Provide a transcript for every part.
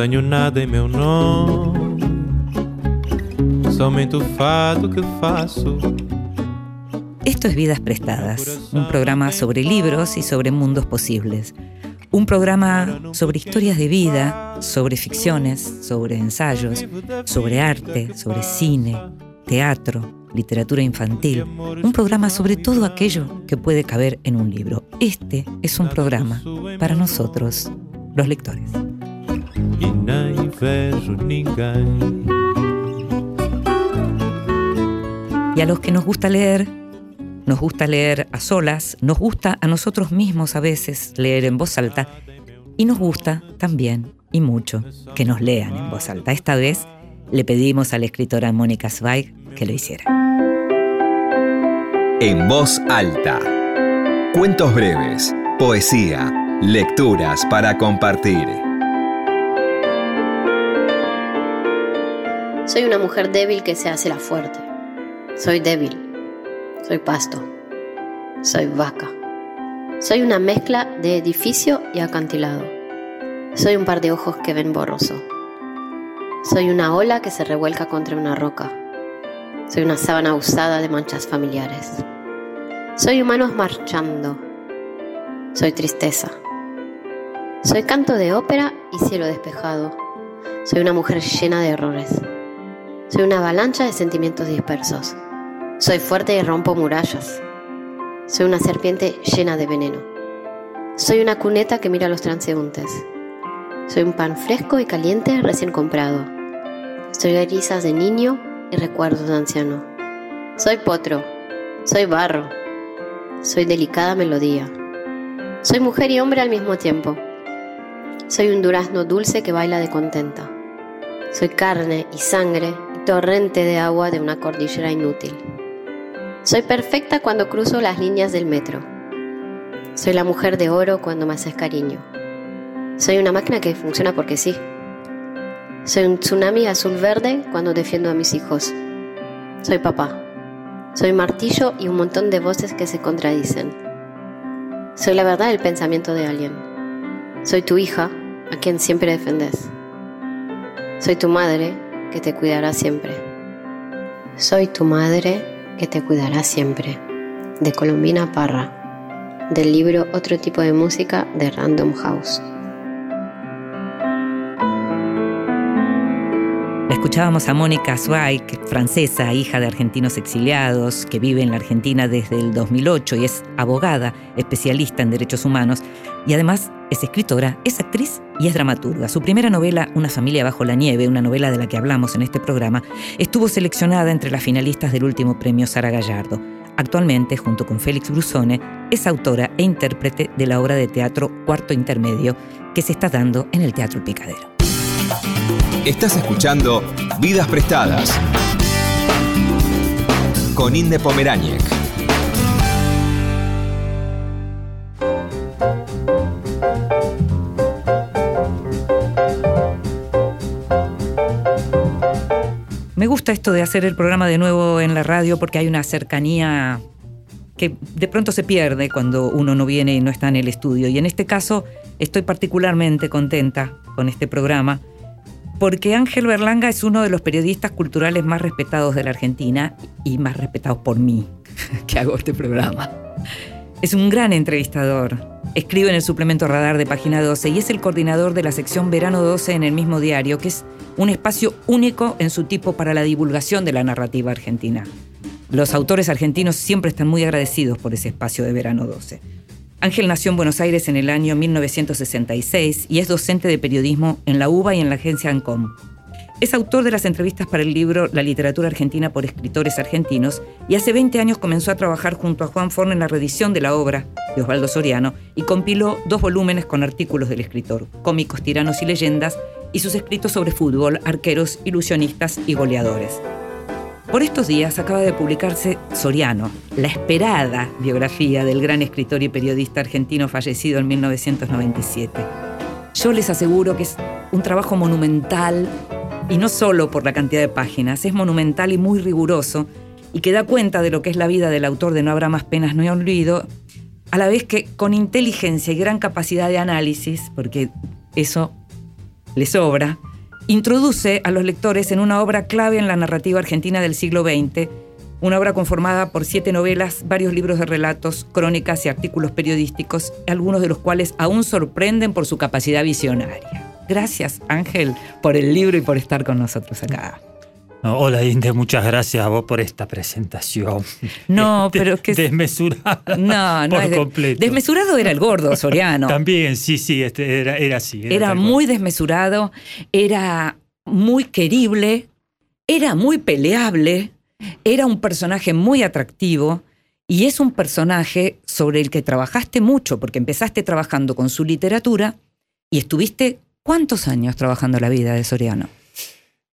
Tenho nada em meu nome, somente o fado que faço. Esto es Vidas Prestadas, un programa sobre libros y sobre mundos posibles. Un programa sobre historias de vida, sobre ficciones, sobre ensayos, sobre arte, sobre cine, teatro, literatura infantil. Un programa sobre todo aquello que puede caber en un libro. Este es un programa para nosotros, los lectores. Y a los que nos gusta leer, nos gusta leer a solas, nos gusta a nosotros mismos a veces leer en voz alta y nos gusta también y mucho que nos lean en voz alta. Esta vez le pedimos a la escritora Mónica Zweig que lo hiciera. En voz alta. Cuentos breves, poesía, lecturas para compartir. Soy una mujer débil que se hace la fuerte. Soy débil soy pasto. Soy vaca. Soy una mezcla de edificio y acantilado. Soy un par de ojos que ven borroso. Soy una ola que se revuelca contra una roca. Soy una sábana usada de manchas familiares. Soy humanos marchando. Soy tristeza. Soy canto de ópera y cielo despejado. Soy una mujer llena de errores. Soy una avalancha de sentimientos dispersos. Soy fuerte y rompo murallas. Soy una serpiente llena de veneno. Soy una cuneta que mira a los transeúntes. Soy un pan fresco y caliente recién comprado. Soy erizas de niño y recuerdos de anciano. Soy potro. Soy barro. Soy delicada melodía. Soy mujer y hombre al mismo tiempo. Soy un durazno dulce que baila de contenta. Soy carne y sangre torrente de agua de una cordillera inútil. Soy perfecta cuando cruzo las líneas del metro. Soy la mujer de oro cuando me haces cariño. Soy una máquina que funciona porque sí. Soy un tsunami azul verde cuando defiendo a mis hijos. Soy papá. Soy martillo y un montón de voces que se contradicen. Soy la verdad del pensamiento de alguien. Soy tu hija, a quien siempre defendes. Soy tu madre, que te cuidará siempre. Soy tu madre, que te cuidará siempre, de Colombina Parra, del libro Otro tipo de música de Random House. escuchábamos a Mónica Zweig, francesa, hija de argentinos exiliados, que vive en la Argentina desde el 2008 y es abogada, especialista en derechos humanos, y además es escritora, es actriz y es dramaturga. Su primera novela, Una familia bajo la nieve, una novela de la que hablamos en este programa, estuvo seleccionada entre las finalistas del último premio Sara Gallardo. Actualmente, junto con Félix Brusone, es autora e intérprete de la obra de teatro Cuarto Intermedio que se está dando en el Teatro Picadero. Estás escuchando Vidas Prestadas con Inde Pomeráñez. Gusta esto de hacer el programa de nuevo en la radio porque hay una cercanía que de pronto se pierde cuando uno no viene y no está en el estudio. Y en este caso estoy particularmente contenta con este programa porque Ángel Berlanga es uno de los periodistas culturales más respetados de la Argentina y más respetados por mí, que hago este programa. Es un gran entrevistador. Escribe en el suplemento Radar de Página 12 y es el coordinador de la sección Verano 12 en el mismo diario, que es un espacio único en su tipo para la divulgación de la narrativa argentina. Los autores argentinos siempre están muy agradecidos por ese espacio de Verano 12. Ángel nació en Buenos Aires en el año 1966 y es docente de periodismo en la UBA y en la agencia ANCOM. Es autor de las entrevistas para el libro La literatura argentina por escritores argentinos y hace 20 años comenzó a trabajar junto a Juan Forn en la reedición de la obra de Osvaldo Soriano y compiló dos volúmenes con artículos del escritor, cómicos, tiranos y leyendas, y sus escritos sobre fútbol, arqueros, ilusionistas y goleadores. Por estos días acaba de publicarse Soriano, la esperada biografía del gran escritor y periodista argentino fallecido en 1997. Yo les aseguro que es un trabajo monumental y no solo por la cantidad de páginas, es monumental y muy riguroso y que da cuenta de lo que es la vida del autor de No habrá más penas, no hay olvido, a la vez que con inteligencia y gran capacidad de análisis, porque eso le sobra, introduce a los lectores en una obra clave en la narrativa argentina del siglo XX, una obra conformada por siete novelas, varios libros de relatos, crónicas y artículos periodísticos, algunos de los cuales aún sorprenden por su capacidad visionaria. Gracias, Ángel, por el libro y por estar con nosotros acá. Hola, Inde, muchas gracias a vos por esta presentación. No, pero es que. Desmesurada. No, no por es de- completo. Desmesurado era el gordo Soriano. También, sí, sí, este, era, era así. Era muy desmesurado, era muy querible, era muy peleable, era un personaje muy atractivo y es un personaje sobre el que trabajaste mucho porque empezaste trabajando con su literatura y estuviste ¿cuántos años trabajando la vida de Soriano?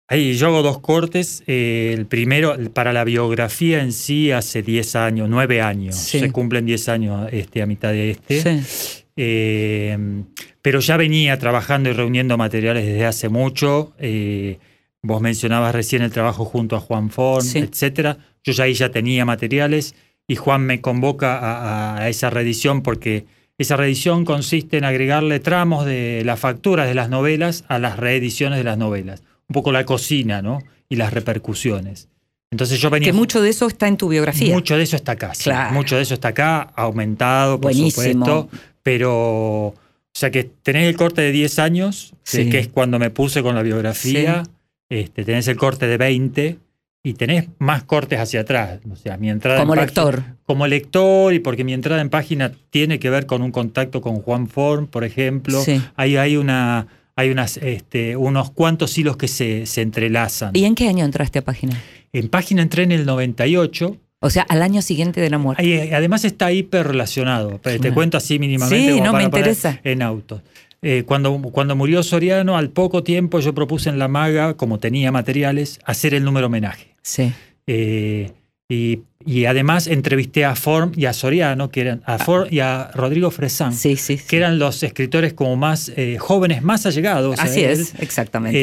Ahí yo hago dos cortes. eh, el primero, para la biografía en sí, hace 10 años, 9 años. Sí. Se cumplen 10 años este, a mitad de este. Sí. Eh, pero ya venía trabajando y reuniendo materiales desde hace mucho. eh, vos mencionabas recién el trabajo junto a Juan Forn, Sí. etcétera. Yo ya ahí ya tenía materiales y Juan me convoca a, a esa reedición porque esa reedición consiste en agregarle tramos de las facturas de las novelas a las reediciones de las novelas. Un poco la cocina, ¿no? Y las repercusiones. Entonces yo venía Que mucho de eso está en tu biografía. mucho de eso está acá, sí. Claro. Mucho de eso está acá, aumentado, por Buenísimo. supuesto. Pero, o sea que tenés el corte de 10 años, que- Sí. que es cuando me puse con la biografía. este, tenés el corte de 20 y tenés más cortes hacia atrás. O sea, mi entrada en como página- lector. Como lector y porque mi entrada en página tiene que ver con un contacto con Juan Forn, por ejemplo. Sí. Ahí hay una... Hay unas, este, unos cuantos hilos que se, se entrelazan. ¿Y en qué año entraste a página? En página entré en el 98 O sea, al año siguiente de la muerte. Ahí, eh, además está hiper relacionado. Te cuento así mínimamente. Sí, no, me interesa. En autos. Eh, cuando, cuando murió Soriano, al poco tiempo yo propuse en la maga, como tenía materiales, hacer el número homenaje. Sí. Eh, y, y además entrevisté a Form y a Soriano, que eran a Form y a Rodrigo Fresán, Sí, sí. sí. que eran los escritores como más eh, jóvenes, más allegados. a Así él. es, exactamente.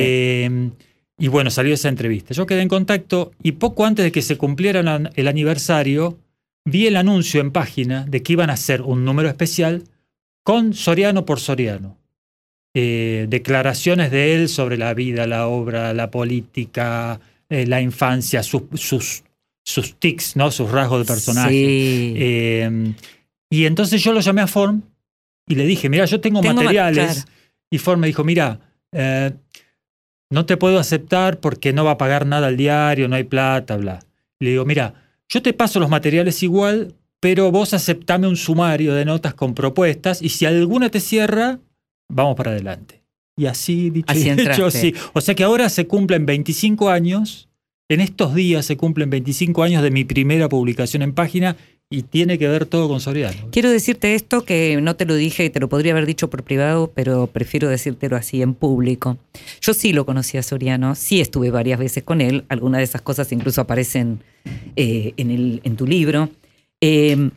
Eh, y bueno, salió esa entrevista. Yo quedé en contacto y poco antes de que se cumpliera el aniversario, vi el anuncio en página de que iban a hacer un número especial con Soriano por Soriano. Eh, declaraciones de él sobre la vida, la obra, la política, eh, la infancia, sus, sus, sus tics, ¿no? sus rasgos de personaje. Sí. Eh, y entonces yo lo llamé a Form y le dije, mira, yo tengo, Tengo ma- materiales. claro. Y Form me dijo, mira, eh, no te puedo aceptar porque no va a pagar nada al diario, no hay plata, bla. Le digo, mira, yo te paso los materiales igual, pero vos aceptame un sumario de notas con propuestas y si alguna te cierra, vamos para adelante. Y así, dicho Así y hecho, entraste. sí. O sea que ahora se cumplen 25 años, en estos días se cumplen 25 años de mi primera publicación en página y tiene que ver todo con Soriano. Quiero decirte esto que no te lo dije y te lo podría haber dicho por privado, pero prefiero decírtelo así en público. Yo sí lo conocí a Soriano, sí estuve varias veces con él, algunas de esas cosas incluso aparecen eh, en, el, en tu libro. Eh,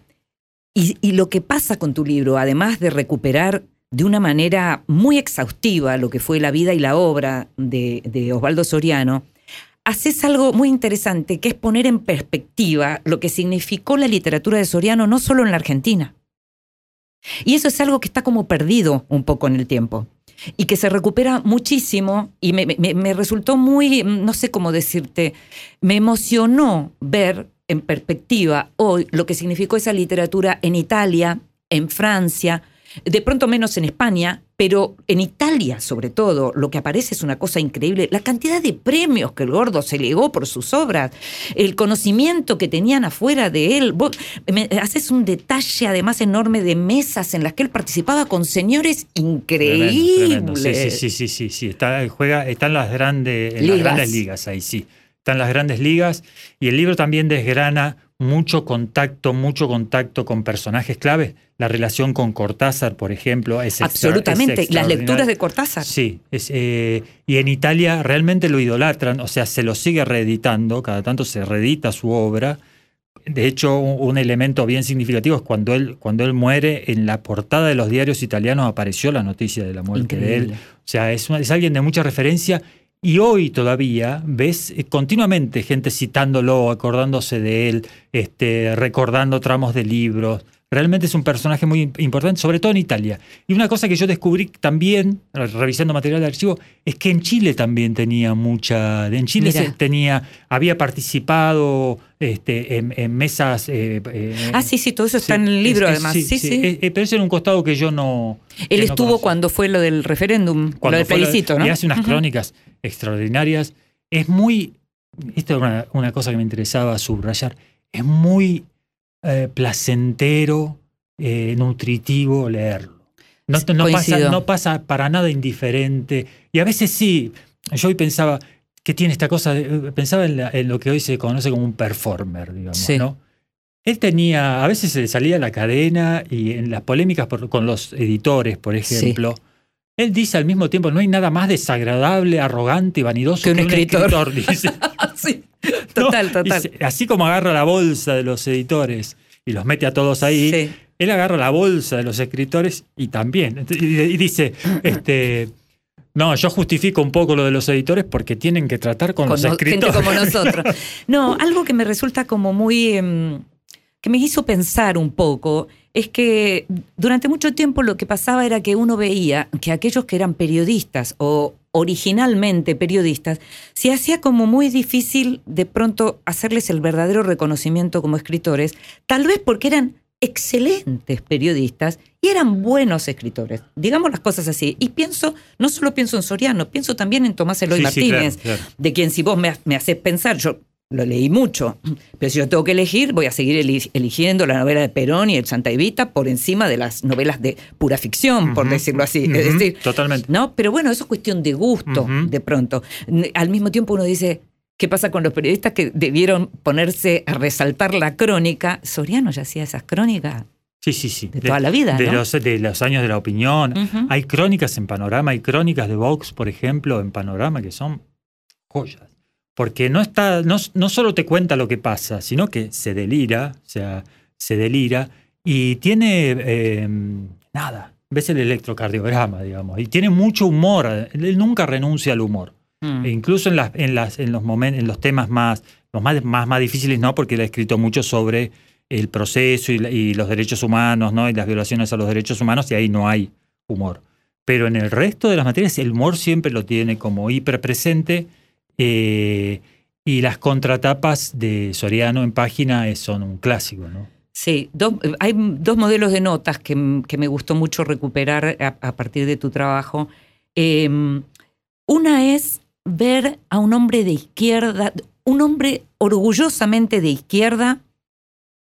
y, y lo que pasa con tu libro, además de recuperar de una manera muy exhaustiva lo que fue la vida y la obra de, Osvaldo Soriano, haces algo muy interesante, que es poner en perspectiva lo que significó la literatura de Soriano no solo en la Argentina. Y eso es algo que está como perdido un poco en el tiempo y que se recupera muchísimo y me- me resultó muy, no sé cómo decirte, me emocionó ver en perspectiva hoy lo que significó esa literatura en Italia, en Francia, de pronto menos en España, pero en Italia sobre todo, lo que aparece es una cosa increíble. La cantidad de premios que el gordo se legó por sus obras, el conocimiento que tenían afuera de él. Vos me haces un detalle además enorme de mesas en las que él participaba con señores increíbles. Tremendo, tremendo. Sí, sí, sí, sí, sí, sí. Está, juega, están las grandes, en las grandes ligas ahí, sí. Están las grandes ligas. Y el libro también desgrana mucho contacto, mucho contacto con personajes claves. La relación con Cortázar, por ejemplo, es Absolutamente. es Las lecturas de. Cortázar. Sí, es, eh, y en Italia realmente lo idolatran, o sea, se lo sigue reeditando, cada tanto se reedita su obra. De hecho, un, elemento bien significativo es cuando él, cuando él muere, en la portada de los diarios italianos apareció la noticia de la muerte de él. O sea, es, una- es alguien de mucha referencia y hoy todavía ves eh, continuamente gente citándolo, acordándose de él, este, recordando tramos de libros, Realmente es un personaje muy importante, sobre todo en Italia. Y una cosa que yo descubrí también, revisando material de archivo, es que en Chile también tenía mucha. En Chile se tenía, había participado este, en, mesas. Eh, eh, ah, sí, sí, todo eso está en el libro, además. Sí, sí. Eh, pero es en un costado que yo no. Él estuvo cuando fue lo del referéndum, lo del plebiscito, ¿no? Y hace unas crónicas extraordinarias. Es muy. Esto es una, una cosa que me interesaba subrayar. Es muy eh, placentero, eh, nutritivo leerlo. No, no, pasa, para nada indiferente. Y a veces sí, yo hoy pensaba que tiene esta cosa, pensaba en, lo que hoy se conoce como un performer, digamos, ¿no? Él tenía, a veces se salía a la cadena y en las polémicas con los editores, por ejemplo, él dice al mismo tiempo, no hay nada más desagradable, arrogante y vanidoso que un, escritor. dice. sí. Total, total. así como agarra la bolsa de los editores y los mete a todos ahí, él agarra la bolsa de los escritores y también. Y, dice, este. No, yo justifico un poco lo de los editores porque tienen que tratar con, los escritores. Gente como nosotros. No, algo que me resulta como muy. Em, que me hizo pensar un poco es que durante mucho tiempo lo que pasaba era que uno veía que aquellos que eran periodistas o originalmente periodistas, se hacía como muy difícil de pronto hacerles el verdadero reconocimiento como escritores, tal vez porque eran excelentes periodistas y eran buenos escritores. Digamos las cosas así. Y pienso, no solo pienso en Soriano, pienso también en Tomás Eloy Martínez, de quien si vos me, me haces pensar, yo lo leí mucho, pero si yo tengo que elegir, voy a seguir eligiendo la novela de Perón y el Santa Evita por encima de las novelas de pura ficción, por decirlo así. es decir, totalmente. ¿no? Pero bueno, eso es cuestión de gusto, de pronto. Al mismo tiempo uno dice, ¿qué pasa con los periodistas que debieron ponerse a resaltar la crónica? Soriano ya hacía esas crónicas. Sí, sí, sí. De, toda la vida. De, los, de los años de la opinión. Hay crónicas en Panorama, hay crónicas de Vox, por ejemplo, en Panorama, que son joyas porque no, está, no, no, solo te cuenta lo que pasa, sino que se delira, o sea, se delira y tiene em, nada, ves el electrocardiograma, digamos, y tiene mucho humor, él nunca renuncia al humor. Mm. E incluso en, las, en, las, en, los momentos, en los temas más, los más, más, más difíciles, no, porque él ha escrito mucho sobre el proceso y, y, los derechos humanos, ¿no? Y las violaciones a los derechos humanos, y ahí no hay humor. Pero en el resto de las materias, el humor siempre lo tiene como hiperpresente eh, y las contratapas de Soriano en página son un clásico, ¿no? Sí, hay dos modelos de notas que, me gustó mucho recuperar a, partir de tu trabajo. Em, una es ver a un hombre de izquierda, un hombre orgullosamente de izquierda,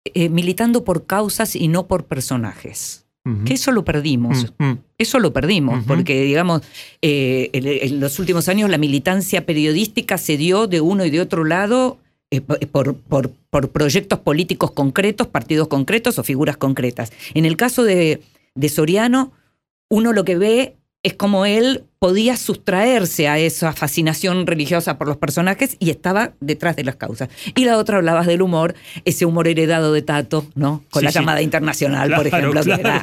eh, militando por causas y no por personajes que eso lo perdimos. Mm. Eso lo perdimos, porque digamos, eh, en, los últimos años la militancia periodística se dio de uno y de otro lado eh, por, por, por, proyectos políticos concretos, partidos concretos o figuras concretas. En el caso de, de Soriano, uno lo que ve es como él podía sustraerse a esa fascinación religiosa por los personajes y estaba detrás de las causas. Y la otra hablabas del humor, ese humor heredado de Tato, ¿no? Con la llamada internacional, por ejemplo.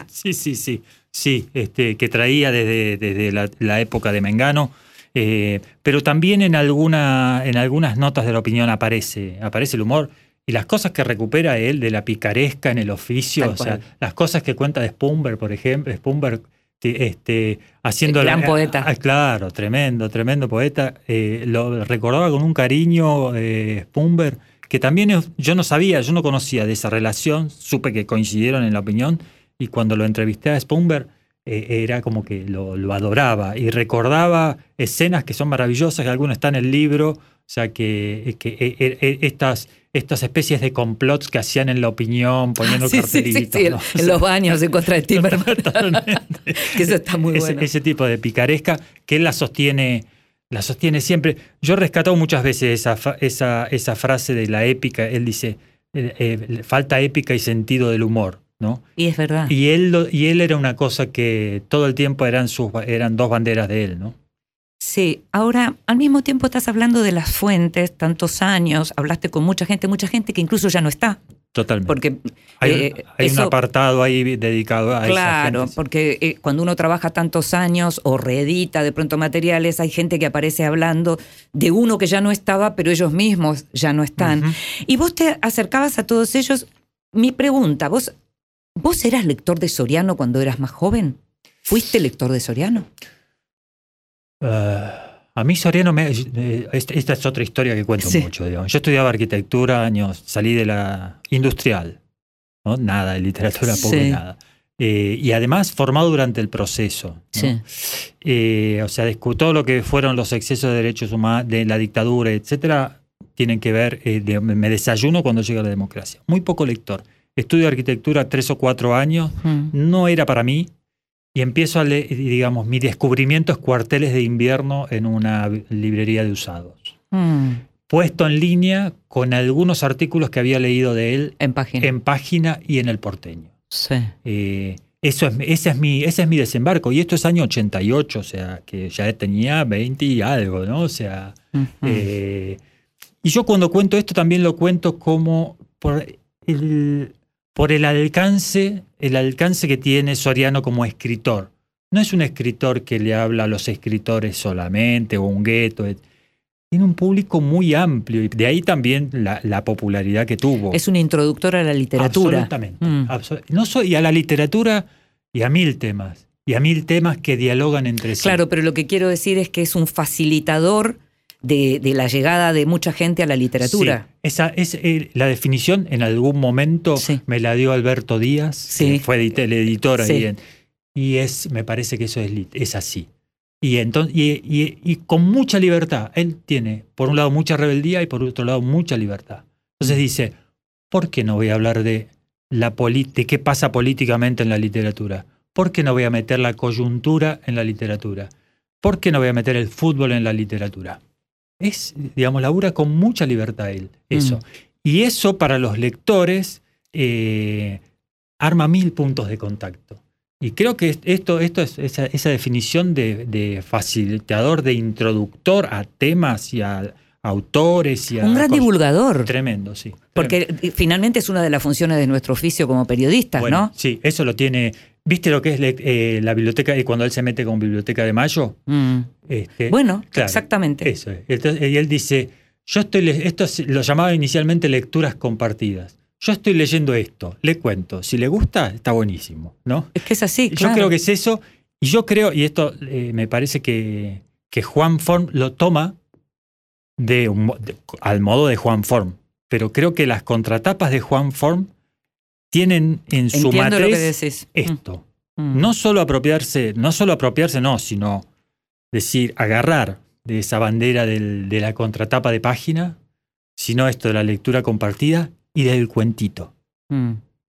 Sí, sí, sí. Sí, este, que traía desde, desde la, época de Mengano. Eh, pero también en, alguna, en algunas notas de la opinión aparece, aparece el humor y las cosas que recupera él de la picaresca en el oficio, o sea, las cosas que cuenta de Spumber, por ejemplo, Spumber este, haciendo gran poeta. Ah, claro, tremendo, tremendo poeta. Eh, lo recordaba con un cariño eh, Spumber, que también yo no sabía, yo no conocía de esa relación, supe que coincidieron en la opinión, y cuando lo entrevisté a Spumber, eh, era como que lo, lo, adoraba y recordaba escenas que son maravillosas, que algunas están en el libro, o sea, que, que estas estas especies de complots que hacían en la opinión, poniendo cartelitos. en los baños en contra de Timmerman. que eso está muy ese, bueno. Ese tipo de picaresca que él la sostiene, la sostiene siempre. Yo he rescatado muchas veces esa, esa, esa frase de la épica. Él dice, eh, eh, falta épica y sentido del humor. ¿No? Y es verdad. Y él, y él era una cosa que todo el tiempo eran, sus, eran dos banderas de él, ¿no? Sí, ahora al mismo tiempo estás hablando de las fuentes, tantos años, hablaste con mucha gente, mucha gente que incluso ya no está. Totalmente. Porque hay, eh, un apartado ahí dedicado a Claro, porque eh, cuando uno trabaja tantos años o reedita de pronto materiales, hay gente que aparece hablando de uno que ya no estaba, pero ellos mismos ya no están. Y vos te acercabas a todos ellos. Mi pregunta, vos ¿Vos eras lector de Soriano cuando eras más joven? ¿Fuiste lector de Soriano? Eh, a mí Soriano, me, eh, esta es otra historia que cuento Sí. mucho. digamos. Yo estudiaba arquitectura, años, salí de la industrial, ¿no? nada de literatura, poco Sí. nada. Eh, y además formado durante el proceso. ¿no? Sí. Eh, o sea, discu- todo lo que fueron los excesos de derechos humanos, de la dictadura, etcétera, tienen que ver, eh, de- me desayuno cuando llega la democracia. Muy poco lector. Estudio arquitectura tres o cuatro años, Mm. no era para mí, y empiezo a leer, digamos, mi descubrimiento es cuarteles de invierno en una librería de usados. Mm. Puesto en línea con algunos artículos que había leído de él En página. en página y en el porteño. Sí. Eh, eso es, ese, es mi, ese es mi desembarco. Y esto es año 88, o sea, que ya tenía 20 y algo, ¿no? O sea, eh, y yo cuando cuento esto también lo cuento como por el, por el alcance, el alcance que tiene Soriano como escritor. No es un escritor que le habla a los escritores solamente o un gueto. et- Tiene un público muy amplio y de ahí también la, la popularidad que tuvo. Es un introductor a la literatura. Absolutamente. Mm. Absol- no soy, y a la literatura y a mil temas. Y a mil temas que dialogan entre sí. Claro, pero lo que quiero decir es que es un facilitador de, de la llegada de mucha gente a la literatura. Sí, esa es eh, la definición en algún momento Sí. me la dio Alberto Díaz, Sí. que fue el editor ahí Sí. en- y es me parece que eso es, es así. Y, entonces, y, y- y con mucha libertad. Él tiene, por un lado, mucha rebeldía y por otro lado, mucha libertad. Entonces dice, ¿por qué no voy a hablar de, la de qué pasa políticamente en la literatura? ¿Por qué no voy a meter la coyuntura en la literatura? ¿Por qué no voy a meter el fútbol en la literatura? Es, digamos, labura con mucha libertad él, eso. Mm. Y eso para los lectores eh, arma mil puntos de contacto. Y creo que esto, esto es esa, esa definición de, de facilitador, de introductor a temas y a autores y a Un gran cosas. divulgador. Tremendo, sí. Porque finalmente es una de las funciones de nuestro oficio como periodistas, Bueno, ¿no? Sí, eso lo tiene. ¿Viste lo que es le- eh, la biblioteca? Y cuando él se mete con Biblioteca de Mayo. Mm. este, Bueno, claro, exactamente. Eso es. Entonces, y él dice: Yo estoy. Esto es- lo llamaba inicialmente lecturas compartidas. Yo estoy leyendo esto, le cuento. Si le gusta, está buenísimo, ¿no? Es que es así, Yo claro. creo que es eso. Y yo creo, y esto eh, me parece que, que Juan Form lo toma de, un mo- de- al modo de Juan Form. Pero creo que las contratapas de Juan Form tienen en su Entiendo matriz decís. esto. Mm. No solo apropiarse, no solo apropiarse, no, sino decir, agarrar de esa bandera del- de la contratapa de página, sino esto de la lectura compartida y del cuentito. Mm.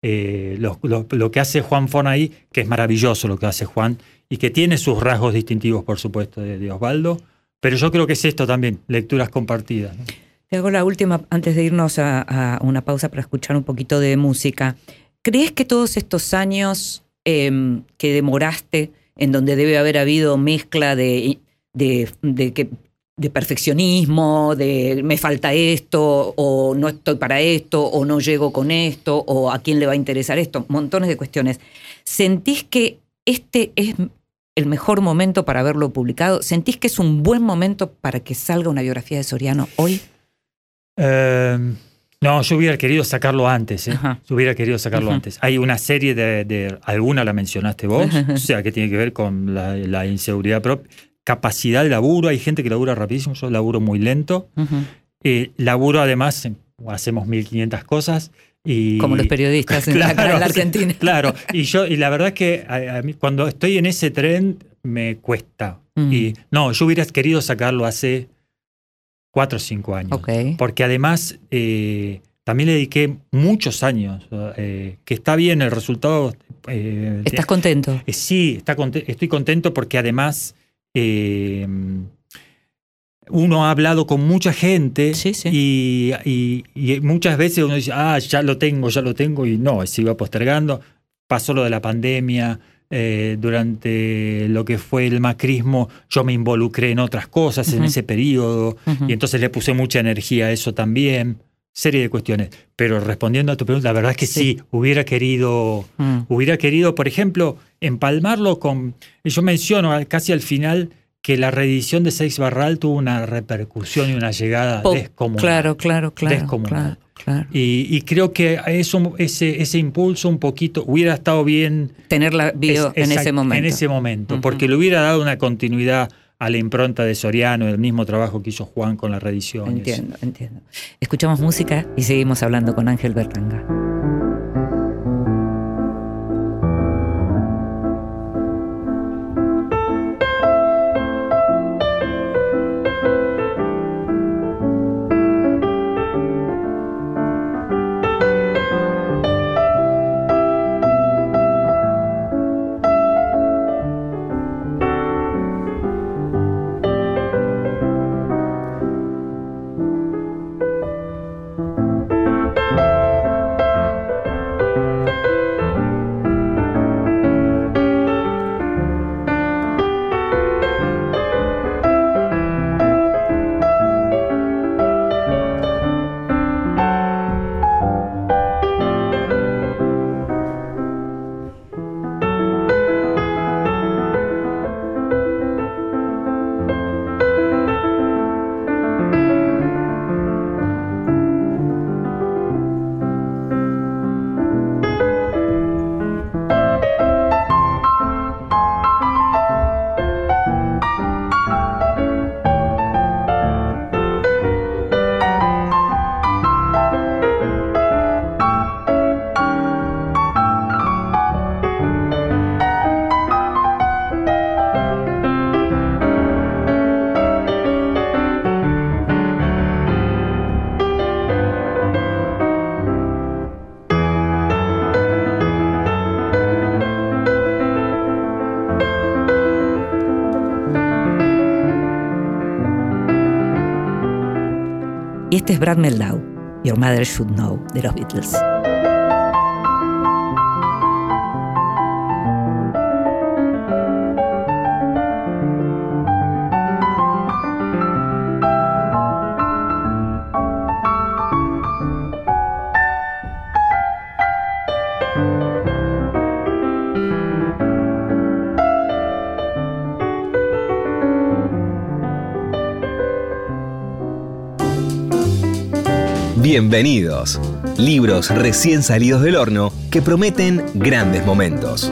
Eh, lo, lo- lo que hace Juan Fon ahí, que es maravilloso lo que hace Juan, y que tiene sus rasgos distintivos, por supuesto, de, de Osvaldo, pero yo creo que es esto también, lecturas compartidas. ¿no? Te hago la última antes de irnos a, una pausa para escuchar un poquito de música. ¿Crees que todos estos años em, que demoraste, en donde debe haber habido mezcla de, de, de que de perfeccionismo, de me falta esto, o no estoy para esto, o no llego con esto, o a quién le va a interesar esto, montones de cuestiones. ¿Sentís que este es el mejor momento para haberlo publicado? ¿Sentís que es un buen momento para que salga una biografía de Soriano hoy? Eh, no, yo hubiera querido sacarlo antes, ¿eh? Yo hubiera querido sacarlo antes. Hay una serie de, de- alguna la mencionaste vos, o sea, que tiene que ver con la, la inseguridad propia, capacidad de laburo, hay gente que labura rapidísimo, yo laburo muy lento. Eh, laburo además, hacemos 1500 cosas. Y, Como los periodistas en la- acá en la Argentina. Claro, y yo, y la verdad es que a- a mí, cuando estoy en ese tren me cuesta. Mm. Y no, yo hubiera querido sacarlo hace cuatro o cinco años. Porque además eh, también le dediqué muchos años, eh, que está bien el resultado. eh, ¿Estás contento? sí, está estoy contento porque además uno ha hablado con mucha gente Sí, sí. Y, y- y muchas veces uno dice, ah, ya lo tengo, ya lo tengo, y no, se iba postergando. Pasó lo de la pandemia, eh, durante lo que fue el macrismo, yo me involucré en otras cosas en ese periodo, y entonces le puse mucha energía a eso también. Serie de cuestiones. Pero respondiendo a tu pregunta, la verdad es que sí, Sí. hubiera querido Mm. Hubiera querido, por ejemplo, empalmarlo con. Yo menciono casi al final que la reedición de Seix Barral tuvo una repercusión y una llegada Po- descomunal. Claro, claro, claro. Descomunal. claro. Claro. Y, y creo que eso, ese, ese impulso un poquito hubiera estado bien Tenerla vivo es- en ese momento. En ese momento, Ujú. porque le hubiera dado una continuidad a la impronta de Soriano, el mismo trabajo que hizo Juan con las reediciones. Entiendo, entiendo. Escuchamos música y seguimos hablando con Ángel Berlanga. Este es Brad Meldau, Your Mother Should Know, de los Beatles. Bienvenidos. Libros recién salidos del horno que prometen grandes momentos.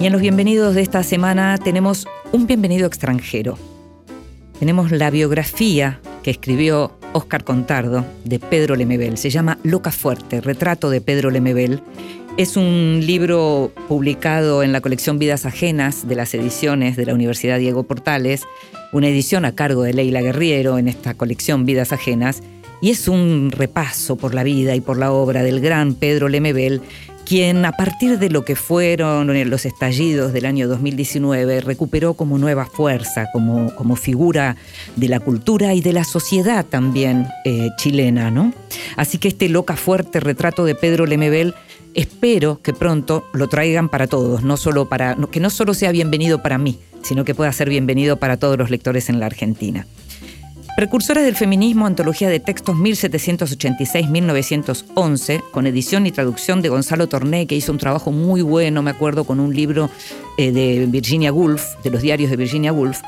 Y en los bienvenidos de esta semana tenemos un bienvenido extranjero. Tenemos la biografía que escribió Óscar Contardo de Pedro Lemebel. Se llama Loca Fuerte, retrato de Pedro Lemebel. Es un libro publicado en la colección Vidas Ajenas de las ediciones de la Universidad Diego Portales, una edición a cargo de Leila Guerriero en esta colección Vidas Ajenas, y es un repaso por la vida y por la obra del gran Pedro Lemebel, quien a partir de lo que fueron los estallidos del año 2019 recuperó como nueva fuerza, como, como figura de la cultura y de la sociedad también eh, chilena, ¿no? Así que este loca fuerte retrato de Pedro Lemebel espero que pronto lo traigan para todos, no solo para, que no solo sea bienvenido para mí, sino que pueda ser bienvenido para todos los lectores en la Argentina. Precursores del feminismo, antología de textos 1786-1911, con edición y traducción de Gonzalo Torné, que hizo un trabajo muy bueno, me acuerdo, con un libro eh, de Virginia Woolf, de los diarios de Virginia Woolf.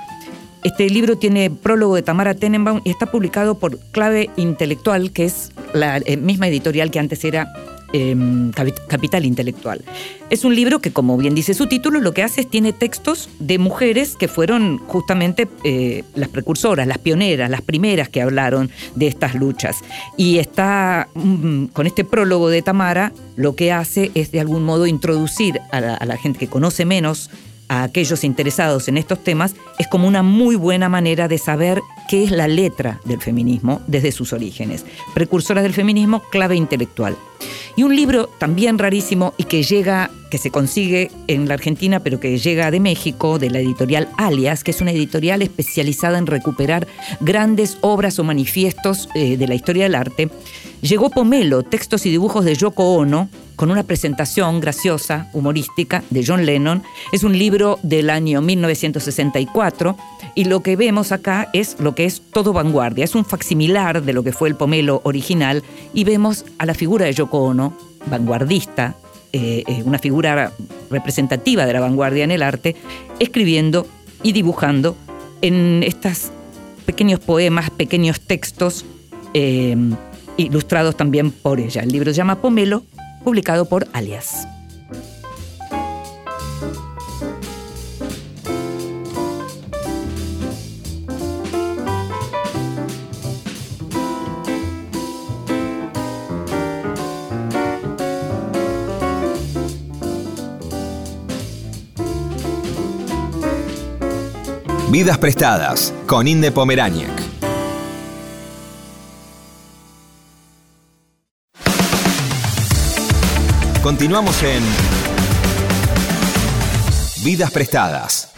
Este libro tiene prólogo de Tamara Tenenbaum y está publicado por Clave Intelectual, que es la eh, misma editorial que antes era Capi- Capital Intelectual. Es un libro que, como bien dice su título, lo que hace es tiene textos de mujeres que fueron justamente eh, las precursoras, las pioneras, las primeras que hablaron de estas luchas. Y está mm, con este prólogo de Tamara, lo que hace es de algún modo introducir a la gente que conoce menos a aquellos interesados en estos temas es como una muy buena manera de saber qué es la letra del feminismo desde sus orígenes. Precursoras del feminismo, clave intelectual. Y un libro también rarísimo y que llega, que se consigue en la Argentina, pero que llega de México, de la editorial Alias, que es una editorial especializada en recuperar grandes obras o manifiestos eh, de la historia del arte. Llegó Pomelo, textos y dibujos de Yoko Ono, con una presentación graciosa, humorística, de John Lennon. Es un libro del año 1964 y lo que vemos acá es lo que es todo vanguardia. Es un facsimilar de lo que fue el Pomelo original y vemos a la figura de Yoko Ono, vanguardista, eh, eh, una figura representativa de la vanguardia en el arte, escribiendo y dibujando en estas pequeños poemas, pequeños textos, eh, ilustrados también por ella. El libro se llama Pomelo, publicado por Alias. Vidas prestadas con Inde Pomeráñez. Continuamos en Vidas prestadas.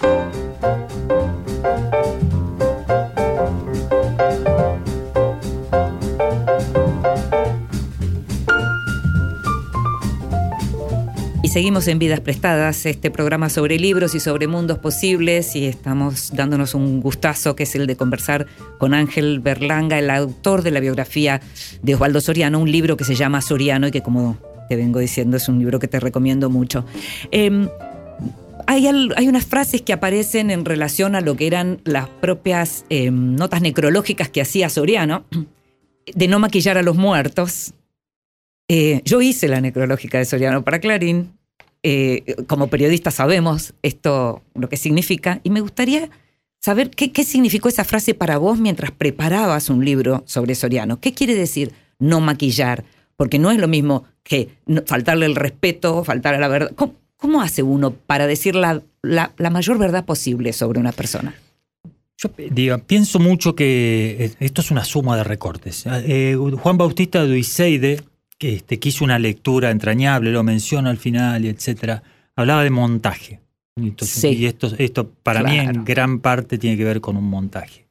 Y seguimos en Vidas Prestadas, este programa sobre libros y sobre mundos posibles, y estamos dándonos un gustazo que es el de conversar con Ángel Berlanga, el autor de la biografía de Osvaldo Soriano, un libro que se llama Soriano y que como te vengo diciendo es un libro que te recomiendo mucho. Eh, hay, hay unas frases que aparecen en relación a lo que eran las propias eh, notas necrológicas que hacía Soriano, de no maquillar a los muertos. Eh, yo hice la necrológica de Soriano para Clarín. Eh, como periodistas sabemos esto, lo que significa, y me gustaría saber qué, qué significó esa frase para vos mientras preparabas un libro sobre Soriano. ¿Qué quiere decir no maquillar? Porque no es lo mismo que faltarle el respeto, faltar a la verdad. ¿Cómo, cómo hace uno para decir la, la- la mayor verdad posible sobre una persona? Yo digo, pienso mucho que eh, esto es una suma de recortes. Eh, Juan Bautista Duiseide, que, este, que hizo una lectura entrañable, lo menciona al final, etcétera, hablaba de montaje. Entonces, Sí. Y esto, esto para mí en gran parte tiene que ver con un montaje.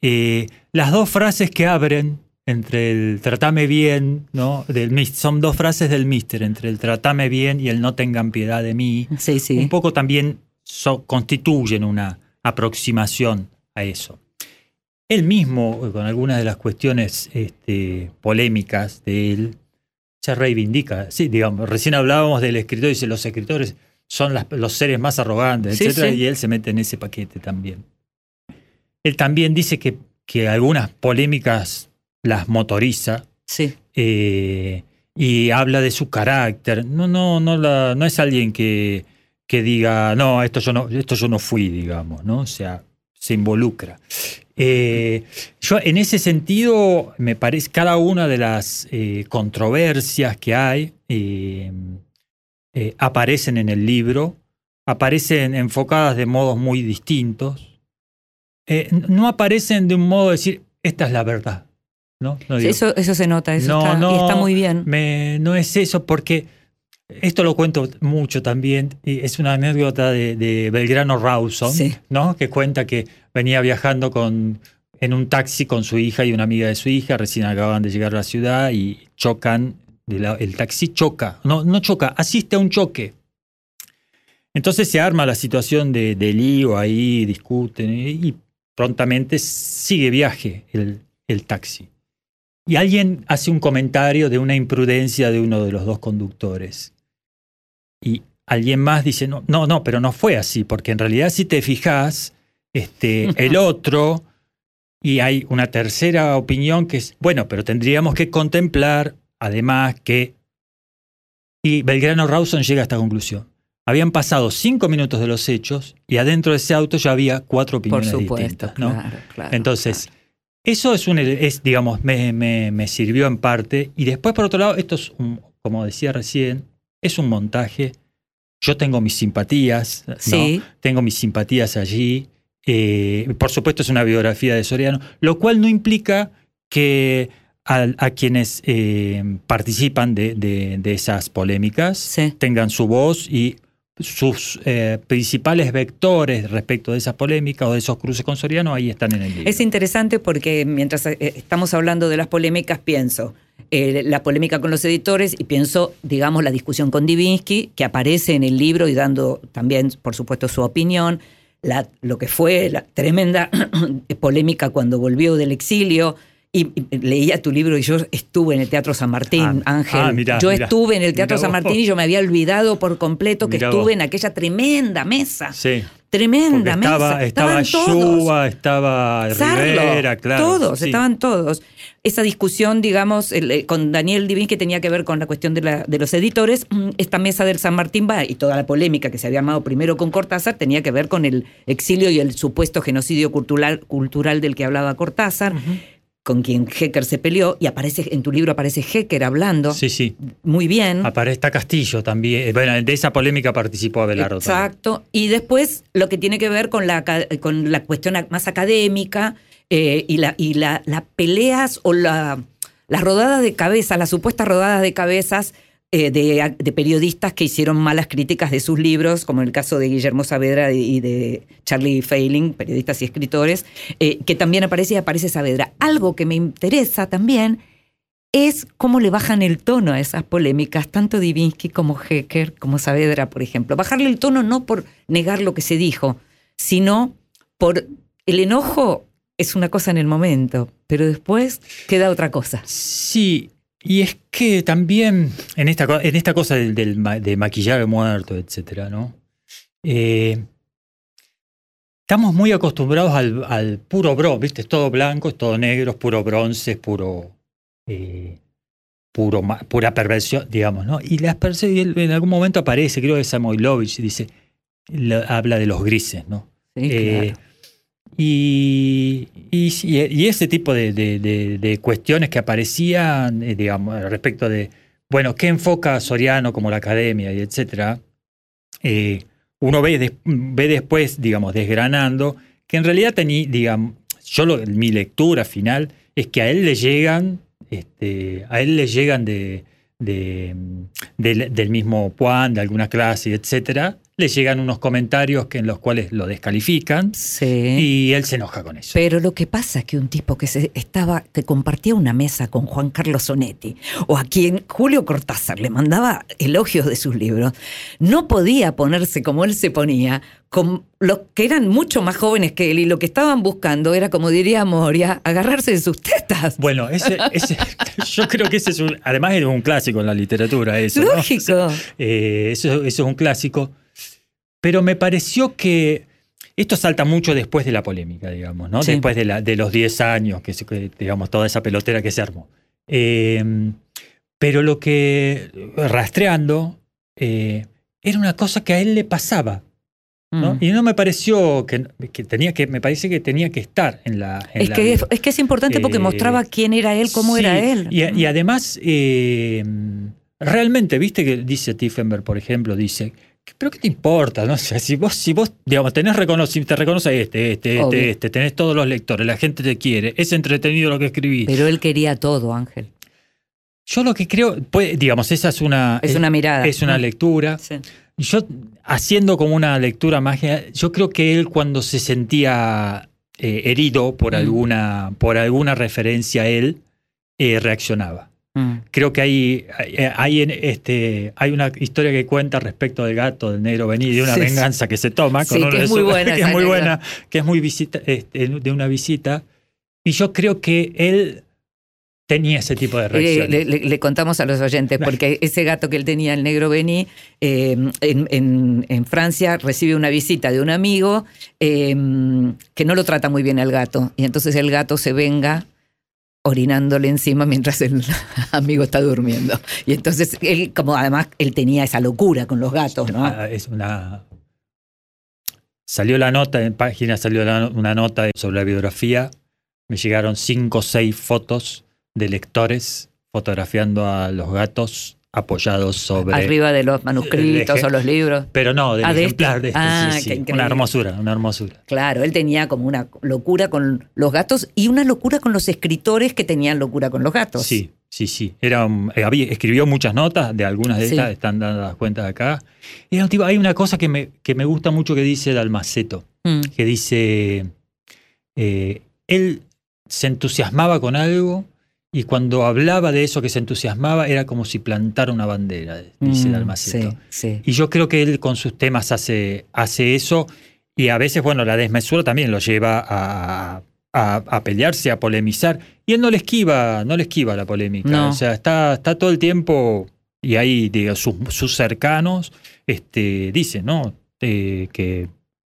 Eh, las dos frases que abren entre el tratame bien, ¿no? Del, son dos frases del mister, entre el tratame bien y el no tengan piedad de mí Sí, sí. un poco también so- constituyen una aproximación a eso. Él mismo, con algunas de las cuestiones este, polémicas de él, se reivindica. Sí, digamos, recién hablábamos del escritor, dice, los escritores son las- los seres más arrogantes, Sí, etcétera, sí. y él se mete en ese paquete también. Él también dice que, que algunas polémicas las motoriza, sí. eh, y habla de su carácter. No, no, no, la- no es alguien que, que diga, no, esto yo no, esto yo no fui, digamos, ¿no? O sea, se involucra. Eh, yo en ese sentido, me parece, cada una de las eh, controversias que hay eh, aparecen en el libro, aparecen enfocadas de modos muy distintos. No aparecen de un modo de decir, esta es la verdad. ¿No? No Eso, eso se nota, eso No, está, y no, está muy bien. me- no es eso, porque esto lo cuento mucho también. y es una anécdota de, de Belgrano Rawson, Sí. ¿no? que cuenta que venía viajando con, en un taxi con su hija y una amiga de su hija. Recién acaban de llegar a la ciudad y chocan. el taxi choca. No, no choca, asiste a un choque. Entonces se arma la situación de, de lío ahí, discuten y, y prontamente sigue viaje el, el taxi. Y alguien hace un comentario de una imprudencia de uno de los dos conductores. Y alguien más dice, no, no, no, pero no fue así, porque en realidad si te fijas, este, el otro, y hay una tercera opinión que es, bueno, pero tendríamos que contemplar, además, que... Y Belgrano Rawson llega a esta conclusión. Habían pasado cinco minutos de los hechos y adentro de ese auto ya había cuatro Por opiniones supuesto, distintas. ¿no? claro, claro, Entonces, eso es un, es, digamos, me, me- me sirvió en parte. Y después, por otro lado, esto es, un- como decía recién, es un montaje. Yo tengo mis simpatías, ¿no? Sí. tengo mis simpatías allí. Eh, por supuesto, es una biografía de Soriano, lo cual no implica que a, a quienes eh, participan de, de- de esas polémicas Sí. tengan su voz y sus eh, principales vectores respecto de esas polémicas o de esos cruces con Soriano ahí están en el libro. Es interesante porque mientras eh, estamos hablando de las polémicas, pienso eh, la polémica con los editores y pienso, digamos, la discusión con Divinsky, que aparece en el libro y dando también, por supuesto, su opinión, lo que fue la tremenda polémica cuando volvió del exilio. Y, leía tu libro y yo estuve en el Teatro San Martín, Ah, Ángel. ah, mirá, yo mirá. estuve en el Teatro San vos. Martín y yo me había olvidado por completo que Mirá estuve vos. en aquella tremenda mesa Sí. tremendamente. Estaba, estaba. Yuba, estaba Sarlo, Rivera, claro. Todos, sí. estaban todos. Esa discusión, digamos, el, con Daniel Divin, que tenía que ver con la cuestión de, la- de los editores, mm, esta mesa del San Martín va y toda la polémica que se había armado primero con Cortázar tenía que ver con el exilio y el supuesto genocidio cultural, cultural del que hablaba Cortázar, con quien Hecker se peleó, y aparece en tu libro aparece Hecker hablando Sí, sí. muy bien. Aparece Castillo también. Eh, Bueno, de esa polémica participó Abelardo también. Exacto. Y después lo que tiene que ver con la, con la cuestión más académica eh, y, la, y la- las peleas o la, las rodadas de cabeza, las supuestas rodadas de cabezas eh, de, periodistas que hicieron malas críticas de sus libros, como en el caso de Guillermo Saavedra y de Charlie Failing, periodistas y escritores, eh, que también aparece y aparece Saavedra. Algo que me interesa también es cómo le bajan el tono a esas polémicas, tanto Divinsky como Hecker, como Saavedra, por ejemplo. Bajarle el tono no por negar lo que se dijo, sino por el enojo es una cosa en el momento, pero después queda otra cosa. Sí, y es que también en esta, en esta cosa del, del de maquillar al muerto, etcétera, ¿no? Eh, estamos muy acostumbrados al, al puro bro, ¿viste? Es todo blanco, es todo negro, es puro bronce, es puro. eh, puro pura perversión, digamos, ¿no? Y las y él en algún momento aparece, creo que Samoilovich, dice, lo- habla de los grises, ¿no? Sí, Eh, claro. Y, y, ese tipo de, de- cuestiones que aparecían, eh, digamos, respecto de, bueno, ¿qué enfoca Soriano como la academia y etcétera? Eh, uno ve, ve después, digamos, desgranando, que en realidad tenía, digamos, yo lo- mi lectura final es que a él le llegan, este, a él le llegan de, de- del mismo Puan, de alguna clase, etcétera, le llegan unos comentarios que en los cuales lo descalifican Sí. y él se enoja con eso. Pero lo que pasa es que un tipo que se estaba, que compartía una mesa con Juan Carlos Sonetti, o a quien Julio Cortázar le mandaba elogios de sus libros, no podía ponerse como él se ponía con los que eran mucho más jóvenes que él y lo que estaban buscando era, como diría Moria, agarrarse de sus tetas. Bueno, ese, ese- yo creo que ese es un, además es un clásico en la literatura, eso. ¿no? Lógico. Eh, eso, eso es un clásico. Pero me pareció que esto salta mucho después de la polémica, digamos, ¿no? Sí. Después de, la- de los 10 años, que, digamos, toda esa pelotera que se armó. Eh, pero lo que, rastreando, eh, era una cosa que a él le pasaba, ¿no? Mm. Y no me pareció que, que tenía que, me parece que tenía que estar en la. en Es la- que, es, es que es importante porque Eh, mostraba quién era él, cómo Sí, era él. Y, y además, eh, realmente, viste que dice Tiffenberg, por ejemplo, dice, pero ¿qué te importa? No? O sea, si vos, si vos digamos, tenés reconocimiento, te reconoce este, este, Obvio. este, este, tenés todos los lectores, la gente te quiere, es entretenido lo que escribís. Pero él quería todo, Ángel. Yo lo que creo, pues, digamos, esa es una, Es una mirada. es una lectura. Sí. Yo, haciendo como una lectura general, yo creo que él cuando se sentía eh, herido por, Mm. alguna, por alguna referencia a él, eh, reaccionaba. Mm. Creo que hay, hay, hay este, hay una historia que cuenta respecto del gato del negro Bení, de una Sí, venganza que se toma. Sí, uno que es muy buena que es muy buena, que es muy visita, este, de una visita. Y yo creo que él tenía ese tipo de Eh, reacciones. le, le- le contamos a los oyentes, porque ese gato que él tenía, el negro Bení, eh, en, en- en Francia recibe una visita de un amigo eh, que no lo trata muy bien al gato. Y entonces el gato se venga orinándole encima mientras el amigo está durmiendo. Y entonces él, como además él tenía esa locura con los gatos, ¿no? Ah, es una. Salió la nota, en página salió una nota sobre la biografía. Me llegaron cinco o seis fotos de lectores fotografiando a los gatos apoyados sobre. Arriba de los manuscritos o los libros. Pero no, del Ah, de ejemplar este. de este. Ah, sí, sí. qué. Una hermosura, una hermosura. Claro, él tenía como una locura con los gatos y una locura con los escritores que tenían locura con los gatos. Sí, sí, sí. Era, eh, escribió muchas notas, de algunas de Sí. estas están dadas cuenta acá. Era un tipo- hay una cosa que me, que me gusta mucho que dice Dalmaceto. Mm. que dice, eh, él se entusiasmaba con algo y cuando hablaba de eso que se entusiasmaba era como si plantara una bandera, dice Mm, Dalmaceto. Sí, sí. Y yo creo que él con sus temas hace, hace eso y a veces, bueno, la desmesura también lo lleva a, a- a pelearse, a polemizar. Y él no le esquiva, no le esquiva la polémica. No. O sea, está, está todo el tiempo y ahí digo, sus, sus cercanos este, dicen, ¿no? Eh, que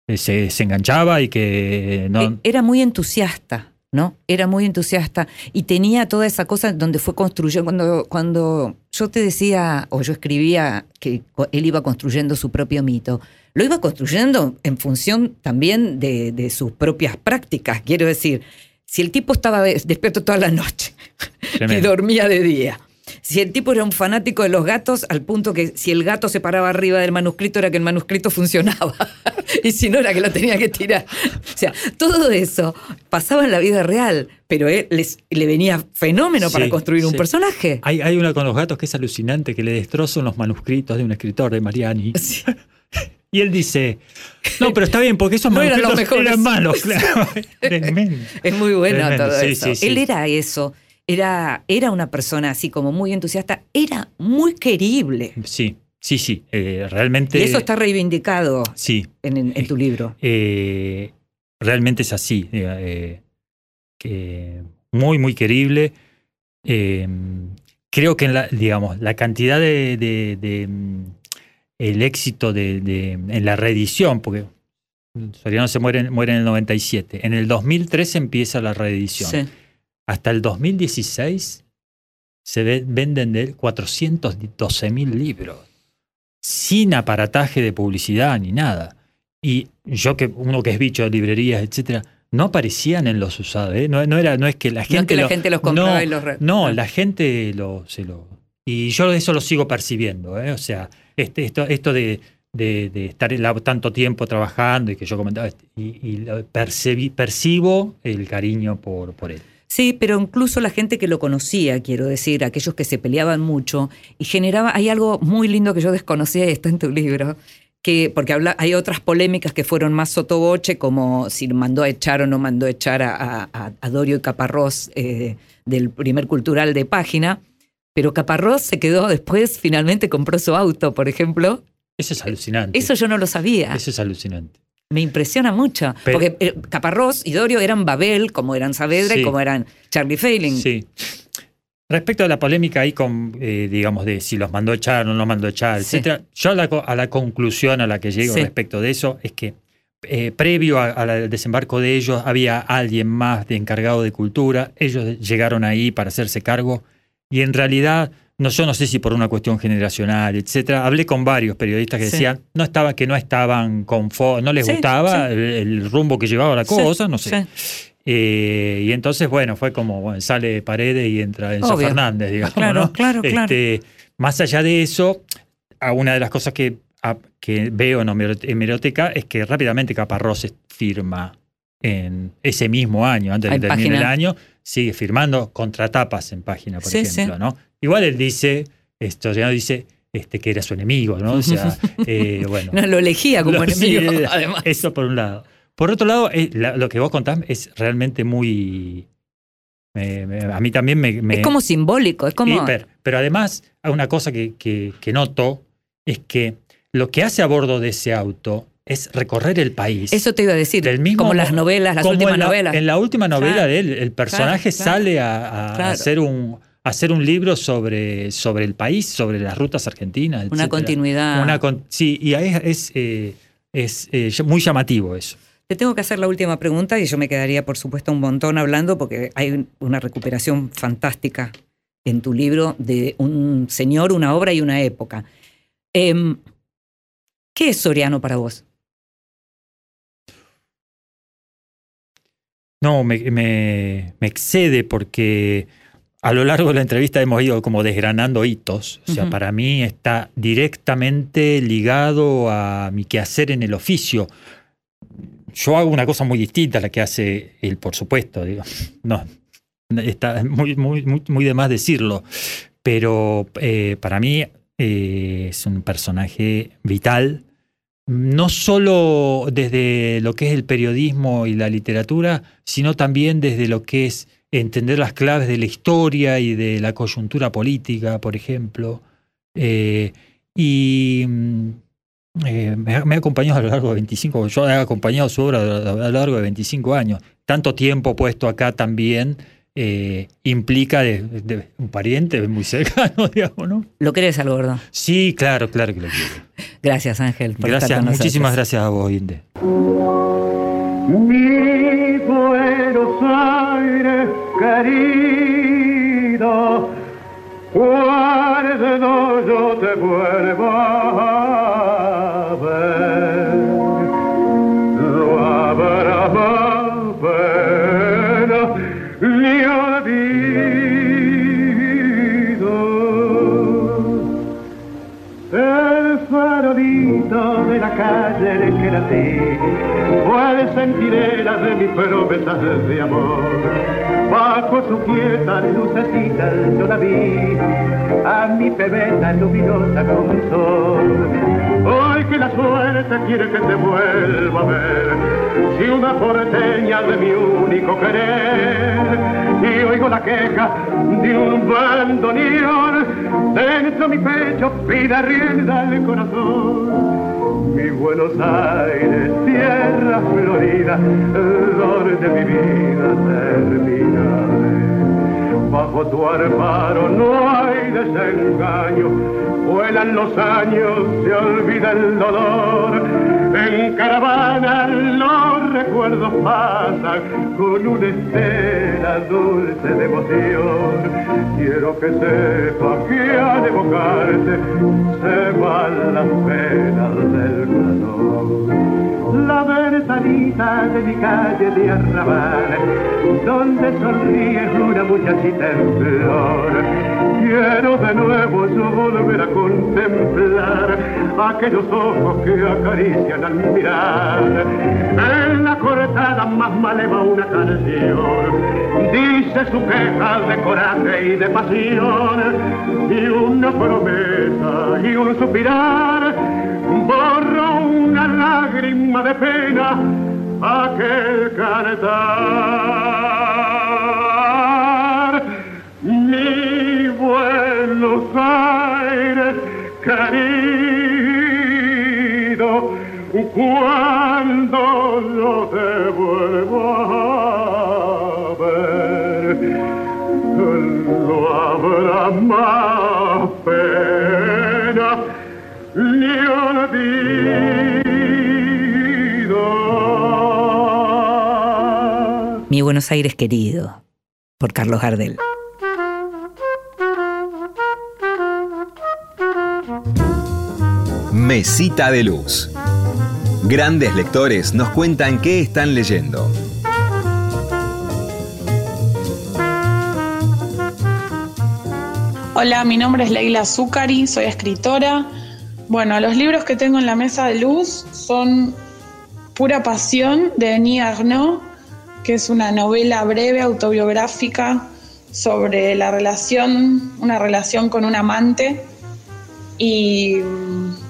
eh, se, se enganchaba y que no... Eh, Era muy entusiasta, ¿no? Era muy entusiasta y tenía toda esa cosa donde fue construyendo. Cuando, cuando yo te decía, o yo escribía que él iba construyendo su propio mito, lo iba construyendo en función también de, de sus propias prácticas. Quiero decir, si el tipo estaba des- despierto toda la noche y dormía de día. Si el tipo era un fanático de los gatos, al punto que si el gato se paraba arriba del manuscrito era que el manuscrito funcionaba. y si no era que lo tenía que tirar. O sea, todo eso pasaba en la vida real, pero él les- le venía fenómeno para Sí, construir un personaje. Hay, hay una con los gatos que es alucinante, que le destrozan los manuscritos de un escritor, de Mariani. Sí. Y él dice, no, pero está bien, porque esos No eran los mejores. eran malos. Claro. Tremendo. Es muy bueno Tremendo, todo sí, eso. sí, sí. Él era eso. Era, era una persona así como muy entusiasta. Era muy querible. Sí, sí, sí. eh, realmente... Y eso está reivindicado Sí, en, en- en tu libro. eh, realmente es así. eh, eh, que muy, muy querible. Eh, creo que en la, digamos, la cantidad de, de- de, mm, el éxito de, de- en la reedición, porque Soriano se muere, muere en el 97. En el 2003 empieza la reedición. Sí. Hasta el 2016 se ve- venden de él 412 mil libros, sin aparataje de publicidad ni nada. Y yo que uno que es bicho de librerías, etcétera, no aparecían en los usados. ¿eh? No, no era, no es que la No es gente que la lo- gente los compraba no, y los re- no, Ah. la gente lo, se lo. Y yo eso lo sigo percibiendo. ¿eh? O sea, este, esto, esto de, de- de estar la- tanto tiempo trabajando y que yo comentaba, este, y, y percibo el cariño por, por él. Sí, pero incluso la gente que lo conocía, quiero decir, aquellos que se peleaban mucho y generaba, hay algo muy lindo que yo desconocía y está en tu libro, que porque habla, hay otras polémicas que fueron más sotoboche, como si mandó a echar o no mandó a echar a, a- a Dorio y Caparrós eh, del primer cultural de página, pero Caparrós se quedó después, finalmente compró su auto, por ejemplo. Eso es alucinante. Eso yo no lo sabía. Eso es alucinante. Me impresiona mucho. Pero- porque eh, Caparrós y Dorio eran Babel, como eran Saavedra y como eran Charlie Failing. Sí. Respecto a la polémica ahí con, eh, digamos, de si los mandó echar o no los mandó echar, Sí. etcétera, yo a la, a la conclusión a la que llego Sí. respecto de eso es que eh, previo al desembarco de ellos había alguien más de encargado de cultura, ellos llegaron ahí para hacerse cargo y en realidad, no, yo no sé si por una cuestión generacional, etcétera, hablé con varios periodistas que Sí. decían no estaba, que no estaban conformes, no les Sí, gustaba sí. El, el rumbo que llevaba la cosa, no sé. Eh, y entonces, bueno, fue como, bueno, sale Paredes y entra Enzo Obvio. Fernández, digamos. Claro, ¿no? claro, claro. Este, Más allá de eso, una de las cosas que, a- que veo en hemeroteca es que rápidamente Caparrós firma en ese mismo año, antes de que termine el año, sigue firmando contratapas en página, por Sí, ejemplo, sí. ¿no? Igual él dice, esto ya dice este, que era su enemigo, ¿no? O sea, eh, bueno. No, lo elegía como Lo- enemigo, sí, además. Eso por un lado. Por otro lado, eh, la- lo que vos contás es realmente muy. me- me- a mí también me. me- Es como simbólico, es como... hiper. Pero además, una cosa que, que- que noto es que lo que hace a bordo de ese auto es recorrer el país. Eso te iba a decir, Del mismo como mo- las novelas, las últimas en la, novelas. En la última novela Claro, de él, el personaje claro, sale a, a claro. hacer un hacer un libro sobre, sobre el país, sobre las rutas argentinas. Una etcétera. continuidad. Una con- sí, y ahí es, es, eh, es, eh, muy llamativo eso. Te tengo que hacer la última pregunta y yo me quedaría, por supuesto, un montón hablando porque hay una recuperación fantástica en tu libro de un señor, una obra y una época. Em, ¿Qué es Soriano para vos? No, me, me- me excede porque a lo largo de la entrevista hemos ido como desgranando hitos. O sea, para mí está directamente ligado a mi quehacer en el oficio. Yo hago una cosa muy distinta a la que hace él, por supuesto. Digo. No, está muy, muy, muy, muy de más decirlo. Pero eh, para mí eh, es un personaje vital no solo desde lo que es el periodismo y la literatura, sino también desde lo que es entender las claves de la historia y de la coyuntura política, por ejemplo. Eh, y mm, eh, me, ha, acompañado a lo largo de 25, yo he acompañado su obra a lo largo de 25 años. Tanto tiempo puesto acá también eh, implica de, de un pariente muy cercano, digamos, ¿no? ¿Lo querés al gordo? Sí, claro, claro que lo quiero. Gracias, Ángel. por estar Gracias, con nosotros. muchísimas gracias a vos, Inde. Mi Buenos Aires querido, cuando yo te vuelva de calle en el que nací fue el centinela de mis promesas de amor. Bajo su quieta lucecita yo la vi, a mi pebeta luminosa como un sol. Hoy que la suerte quiere que te vuelva a ver, si una porteña de mi único querer, la queja de un bandoneón, dentro mi pecho pide rienda al corazón. Mi Buenos Aires, tierra florida, donde mi vida termina. Bajo tu amparo no hay desengaño, vuelan los años, se olvida el dolor. En caravana los recuerdos pasan con una estela dulce de emoción. Quiero que sepa que al evocarte se van las penas del corazón la ventanita de mi calle de arrabal, donde sonríe una muchachita en flor. Quiero de nuevo yo volver a contemplar aquellos ojos que acarician al mirar. En la cortada más maleva una canción, dice su queja de coraje y de pasión, y una promesa y un suspirar borro una lágrima de pena aquel cantar. Buenos Aires querido, cuando yo te vuelvo a ver, no habrá más pena ni olvido. Mi Buenos Aires querido, por Carlos Gardel. Mesita de Luz. Grandes lectores nos cuentan qué están leyendo. Hola, mi nombre es Leila Zucari, soy escritora. Bueno, los libros que tengo en la mesa de luz son Pura Pasión de Denis Arnaud, que es una novela breve autobiográfica sobre la relación, una relación con un amante y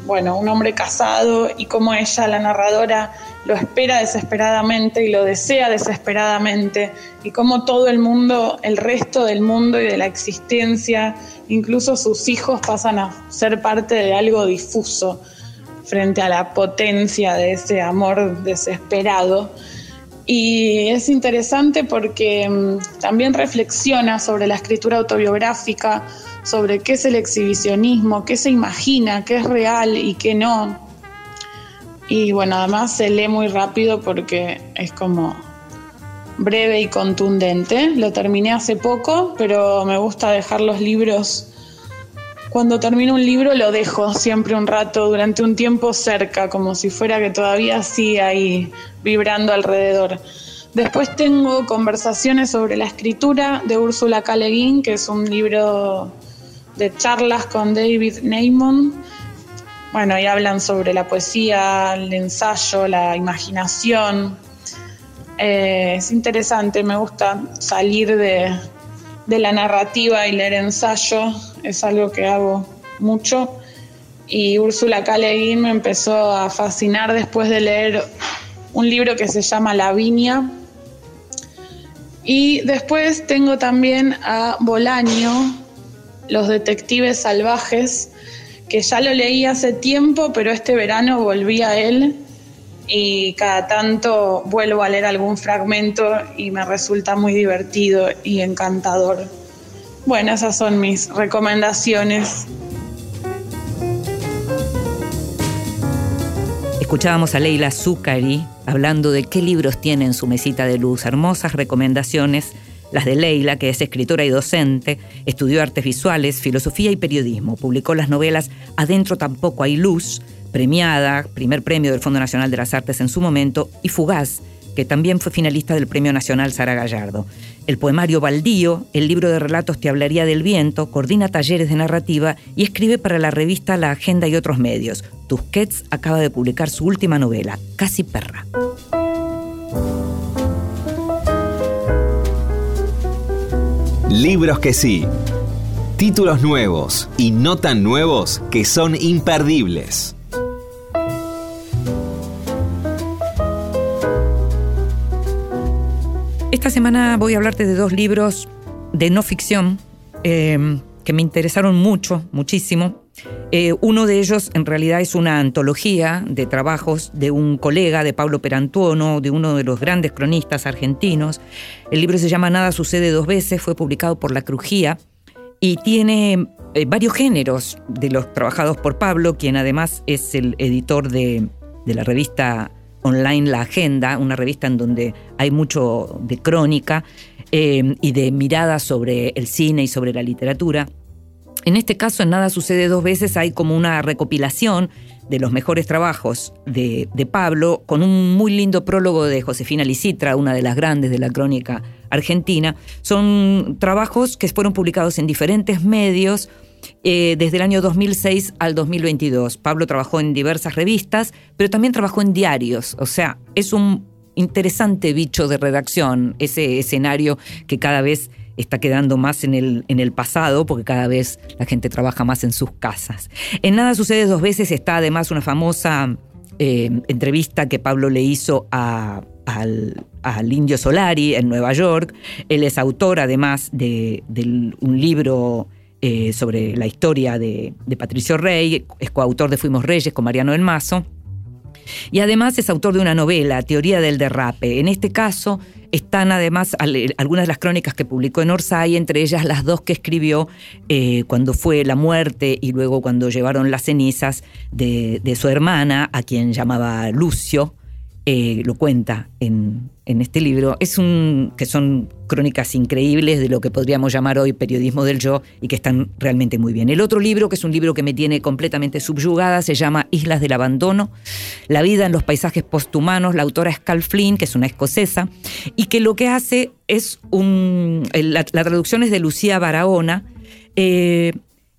bueno, un hombre casado y cómo ella, la narradora, lo espera desesperadamente y lo desea desesperadamente y cómo todo el mundo, el resto del mundo y de la existencia, incluso sus hijos pasan a ser parte de algo difuso frente a la potencia de ese amor desesperado. Y es interesante porque mm, también reflexiona sobre la escritura autobiográfica, sobre qué es el exhibicionismo, qué se imagina, qué es real y qué no. Y bueno, además se lee muy rápido porque es como breve y contundente. Lo terminé hace poco, pero me gusta dejar los libros. Cuando termino un libro lo dejo siempre un rato, durante un tiempo cerca, como si fuera que todavía sigue ahí vibrando alrededor. Después tengo conversaciones sobre la escritura de Úrsula K. Que es un libro de charlas con David Neymon. Bueno, y hablan sobre la poesía, el ensayo, la imaginación. Eh, es interesante, me gusta salir de, de la narrativa y leer ensayo, es algo que hago mucho. Y Úrsula K. Me empezó a fascinar después de leer un libro que se llama La Viña. Y después tengo también a Bolaño, Los Detectives Salvajes, que ya lo leí hace tiempo, pero este verano volví a él y cada tanto vuelvo a leer algún fragmento y me resulta muy divertido y encantador. Bueno, esas son mis recomendaciones. Escuchábamos a Leila Zucari hablando de qué libros tiene en su mesita de luz. Hermosas recomendaciones, las de Leila, que es escritora y docente, estudió artes visuales, filosofía y periodismo. Publicó las novelas Adentro tampoco hay luz, premiada, primer premio del Fondo Nacional de las Artes en su momento, y Fugaz, que también fue finalista del Premio Nacional Sara Gallardo. El poemario Baldío, el libro de relatos Te hablaría del viento, coordina talleres de narrativa y escribe para la revista La Agenda y otros medios. Tusquets acaba de publicar su última novela, Casi Perra. Libros que sí. Títulos nuevos y no tan nuevos que son imperdibles. Esta semana voy a hablarte de dos libros de no ficción eh, que me interesaron mucho, muchísimo. Eh, uno de ellos en realidad es una antología de trabajos de un colega, de Pablo Perantuono, de uno de los grandes cronistas argentinos. El libro se llama Nada sucede dos veces, fue publicado por La Crujía y tiene eh, varios géneros de los trabajados por Pablo, quien además es el editor de, la revista online La Agenda, una revista en donde hay mucho de crónica eh, y de mirada sobre el cine y sobre la literatura. En este caso, en Nada sucede dos veces, hay como una recopilación de los mejores trabajos de, Pablo, con un muy lindo prólogo de Josefina Licitra, una de las grandes de la crónica argentina. Son trabajos que fueron publicados en diferentes medios eh, desde el año 2006 al 2022. Pablo trabajó en diversas revistas, pero también trabajó en diarios, o sea, es un interesante bicho de redacción, ese escenario que cada vez está quedando más en el, en el pasado porque cada vez la gente trabaja más en sus casas. En Nada sucede dos veces está además una famosa eh, entrevista que Pablo le hizo a, al, al, Indio Solari en Nueva York. Él es autor además de, de un libro eh, sobre la historia de, de, Patricio Rey, es coautor de Fuimos Reyes con Mariano del Mazo. Y además es autor de una novela, Teoría del Derrape. En este caso están además algunas de las crónicas que publicó en Orsay, entre ellas las dos que escribió eh, cuando fue la muerte y luego cuando llevaron las cenizas de su hermana, a quien llamaba Lucio, eh, lo cuenta en, este libro, es un, que son crónicas increíbles de lo que podríamos llamar hoy periodismo del yo y que están realmente muy bien. El otro libro, que es un libro que me tiene completamente subyugada, se llama Islas del Abandono, La vida en los paisajes posthumanos, la autora es Cal Flynn, que es una escocesa, y que lo que hace es un... La, la traducción es de Lucía Barahona, eh,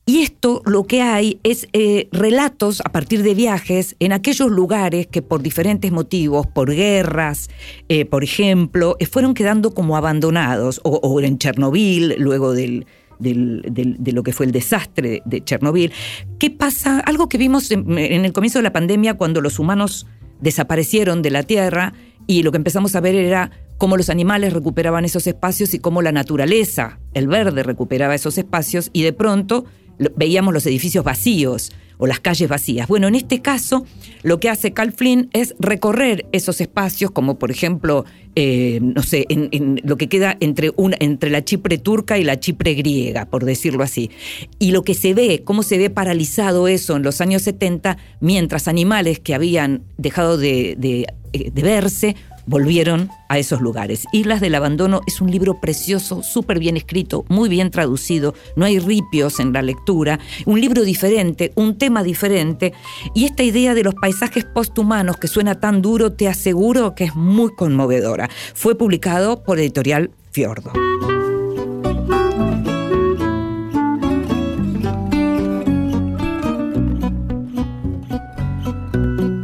y esto lo que hay es eh, relatos a partir de viajes en aquellos lugares que por diferentes motivos, por guerras, eh, por ejemplo, eh, fueron quedando como abandonados, o, en Chernobyl, luego de lo que fue el desastre de Chernobyl. ¿Qué pasa? Algo que vimos en el comienzo de la pandemia cuando los humanos desaparecieron de la Tierra y lo que empezamos a ver era cómo los animales recuperaban esos espacios y cómo la naturaleza, el verde, recuperaba esos espacios y de pronto veíamos los edificios vacíos o las calles vacías. Bueno, en este caso, lo que hace Cal Flynn es recorrer esos espacios, como por ejemplo, eh, no sé, en, en, lo que queda entre, una, entre la Chipre turca y la Chipre griega, por decirlo así. Y lo que se ve, cómo se ve paralizado eso en los años 70, mientras animales que habían dejado de, de verse volvieron a esos lugares. Islas del Abandono es un libro precioso, súper bien escrito, muy bien traducido, no hay ripios en la lectura, un libro diferente, un tema diferente, y esta idea de los paisajes posthumanos que suena tan duro, te aseguro que es muy conmovedora. Fue publicado por Editorial Fiordo.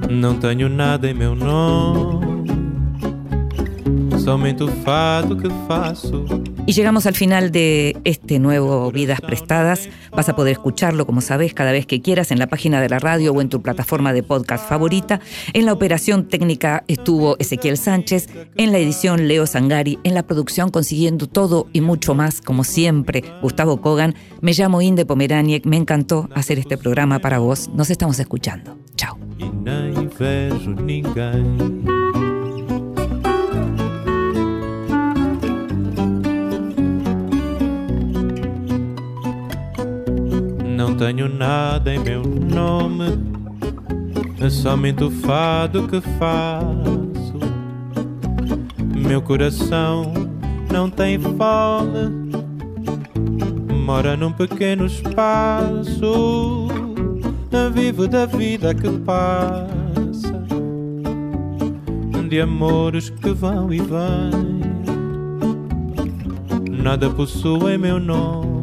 Não tenho nada em meu nome Y llegamos al final de este nuevo Vidas Prestadas. Vas a poder escucharlo, como sabes, cada vez que quieras en la página de la radio o en tu plataforma de podcast favorita. En la operación técnica estuvo Ezequiel Sánchez, en la edición Leo Sangari, en la producción consiguiendo todo y mucho más, como siempre, Gustavo Kogan. Me llamo Inde Pomeraniec, me encantó hacer este programa para vos. Nos estamos escuchando. Chao. Não tenho nada em meu nome, é somente o fado que faço. Meu coração não tem fome, mora num pequeno espaço. Vivo da vida que passa, de amores que vão e vêm. Nada possui meu nome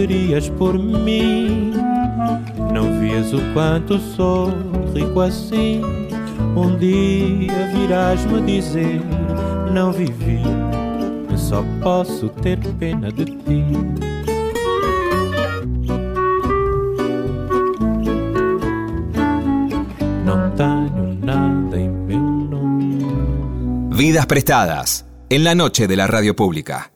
Querias por mim. Não vias o quanto sou rico assim. Um dia virás me dizer: Não vivi, só posso ter pena de ti. Não tenho nada em meu nome. Vidas prestadas en la noche de la radio pública.